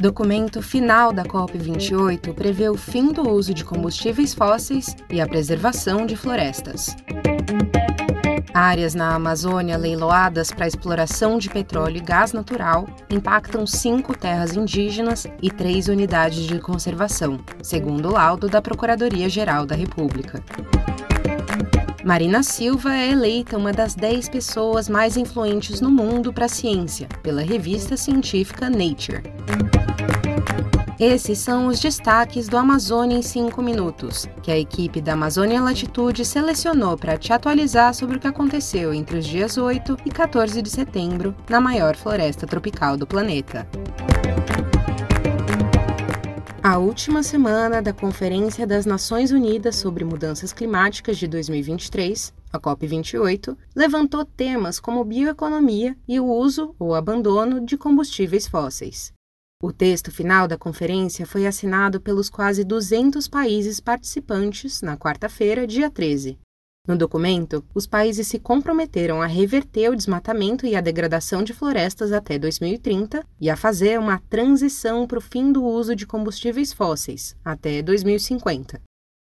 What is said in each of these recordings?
Documento final da COP28 prevê o fim do uso de combustíveis fósseis e a preservação de florestas. Áreas na Amazônia leiloadas para exploração de petróleo e gás natural impactam cinco terras indígenas e três unidades de conservação, segundo o laudo da Procuradoria-Geral da República. Marina Silva é eleita uma das dez pessoas mais influentes no mundo para a ciência pela revista científica Nature. Esses são os destaques do Amazônia em 5 minutos, que a equipe da Amazônia Latitude selecionou para te atualizar sobre o que aconteceu entre os dias 8 e 14 de setembro na maior floresta tropical do planeta. A última semana da Conferência das Nações Unidas sobre Mudanças Climáticas de 2023, a COP28, levantou temas como bioeconomia e o uso ou abandono de combustíveis fósseis. O texto final da conferência foi assinado pelos quase 200 países participantes na quarta-feira, dia 13. No documento, os países se comprometeram a reverter o desmatamento e a degradação de florestas até 2030 e a fazer uma transição para o fim do uso de combustíveis fósseis até 2050.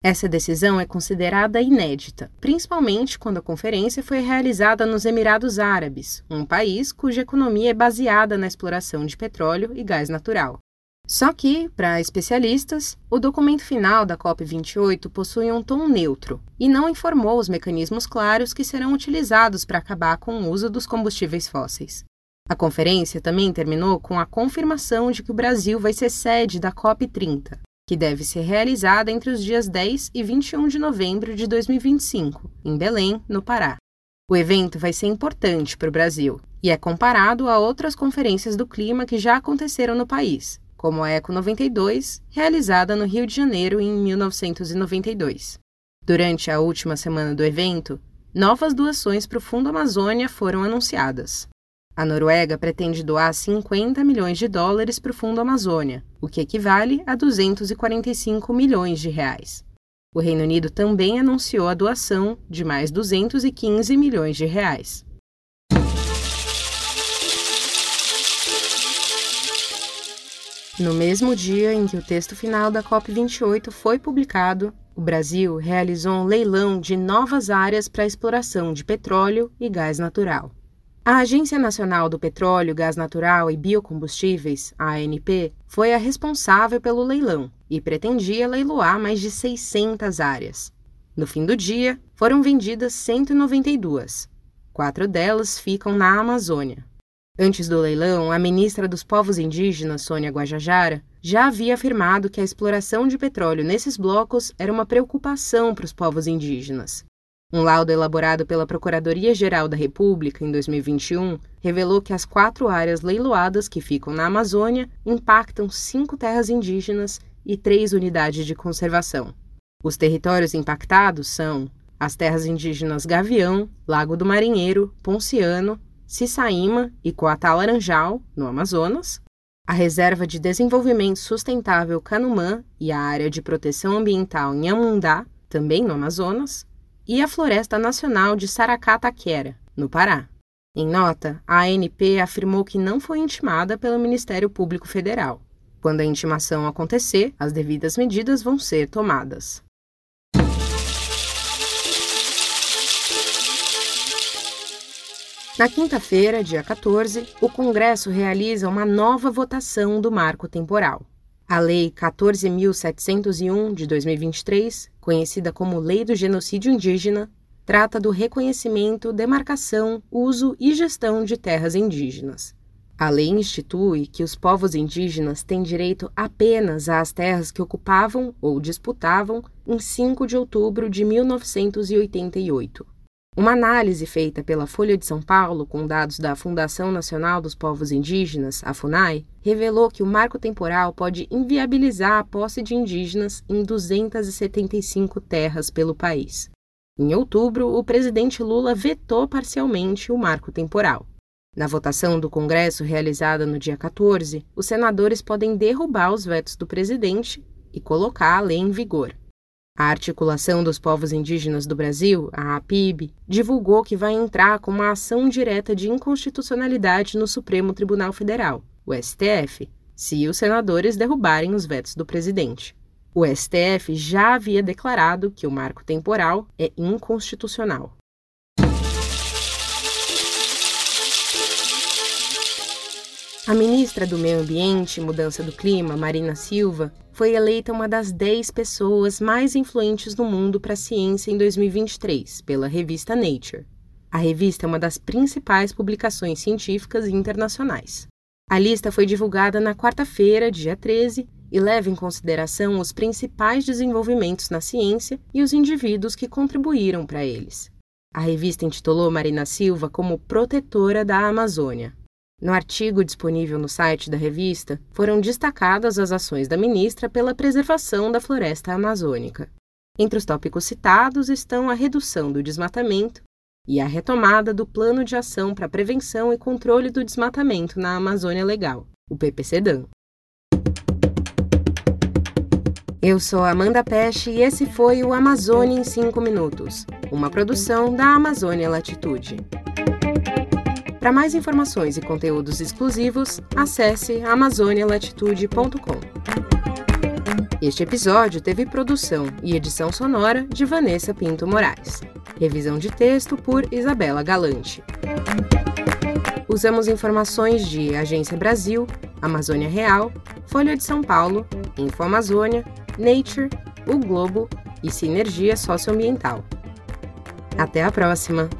Essa decisão é considerada inédita, principalmente quando a conferência foi realizada nos Emirados Árabes, um país cuja economia é baseada na exploração de petróleo e gás natural. Só que, para especialistas, o documento final da COP28 possui um tom neutro e não informou os mecanismos claros que serão utilizados para acabar com o uso dos combustíveis fósseis. A conferência também terminou com a confirmação de que o Brasil vai ser sede da COP30, que deve ser realizada entre os dias 10 e 21 de novembro de 2025, em Belém, no Pará. O evento vai ser importante para o Brasil e é comparado a outras conferências do clima que já aconteceram no país, como a Eco 92, realizada no Rio de Janeiro em 1992. Durante a última semana do evento, novas doações para o Fundo Amazônia foram anunciadas. A Noruega pretende doar 50 milhões de dólares para o Fundo Amazônia, o que equivale a 245 milhões de reais. O Reino Unido também anunciou a doação de mais 215 milhões de reais. No mesmo dia em que o texto final da COP28 foi publicado, o Brasil realizou um leilão de novas áreas para exploração de petróleo e gás natural. A Agência Nacional do Petróleo, Gás Natural e Biocombustíveis, ANP, foi a responsável pelo leilão e pretendia leiloar mais de 600 áreas. No fim do dia, foram vendidas 192. Quatro delas ficam na Amazônia. Antes do leilão, a ministra dos Povos Indígenas, Sônia Guajajara, já havia afirmado que a exploração de petróleo nesses blocos era uma preocupação para os povos indígenas um laudo elaborado pela Procuradoria-Geral da República em 2021 revelou que as quatro áreas leiloadas que ficam na Amazônia impactam cinco terras indígenas e três unidades de conservação. Os territórios impactados são as terras indígenas Gavião, Lago do Marinheiro, Ponciano, Cissaíma e Coatá Laranjal, no Amazonas, a Reserva de Desenvolvimento Sustentável Canumã e a Área de Proteção Ambiental Nhamundá, também no Amazonas, e a Floresta Nacional de Saracataquera, no Pará. Em nota, a ANP afirmou que não foi intimada pelo Ministério Público Federal. Quando a intimação acontecer, as devidas medidas vão ser tomadas. Na quinta-feira, dia 14, o Congresso realiza uma nova votação do marco temporal. A Lei 14.701 de 2023, conhecida como Lei do Genocídio Indígena, trata do reconhecimento, demarcação, uso e gestão de terras indígenas. A lei institui que os povos indígenas têm direito apenas às terras que ocupavam ou disputavam em 5 de outubro de 1988. Uma análise feita pela Folha de São Paulo com dados da Fundação Nacional dos Povos Indígenas, a FUNAI, revelou que o marco temporal pode inviabilizar a posse de indígenas em 275 terras pelo país. Em outubro, o presidente Lula vetou parcialmente o marco temporal. Na votação do Congresso realizada no dia 14, os senadores podem derrubar os vetos do presidente e colocar a lei em vigor. A Articulação dos Povos Indígenas do Brasil, a APIB, divulgou que vai entrar com uma ação direta de inconstitucionalidade no Supremo Tribunal Federal, o STF, se os senadores derrubarem os vetos do presidente. O STF já havia declarado que o marco temporal é inconstitucional. A ministra do Meio Ambiente e Mudança do Clima, Marina Silva, foi eleita uma das 10 pessoas mais influentes no mundo para a ciência em 2023 pela revista Nature. A revista é uma das principais publicações científicas internacionais. A lista foi divulgada na quarta-feira, dia 13, e leva em consideração os principais desenvolvimentos na ciência e os indivíduos que contribuíram para eles. A revista intitulou Marina Silva como protetora da Amazônia. No artigo disponível no site da revista, foram destacadas as ações da ministra pela preservação da floresta amazônica. Entre os tópicos citados estão a redução do desmatamento e a retomada do Plano de Ação para Prevenção e Controle do Desmatamento na Amazônia Legal, o PPCDAM. Eu sou Amanda Peste e esse foi o Amazônia em 5 Minutos, uma produção da Amazônia Latitude. Para mais informações e conteúdos exclusivos, acesse amazonialatitude.com. Este episódio teve produção e edição sonora de Vanessa Pinto Moraes. Revisão de texto por Isabela Galante. Usamos informações de Agência Brasil, Amazônia Real, Folha de São Paulo, Info Amazônia, Nature, O Globo e Sinergia Socioambiental. Até a próxima!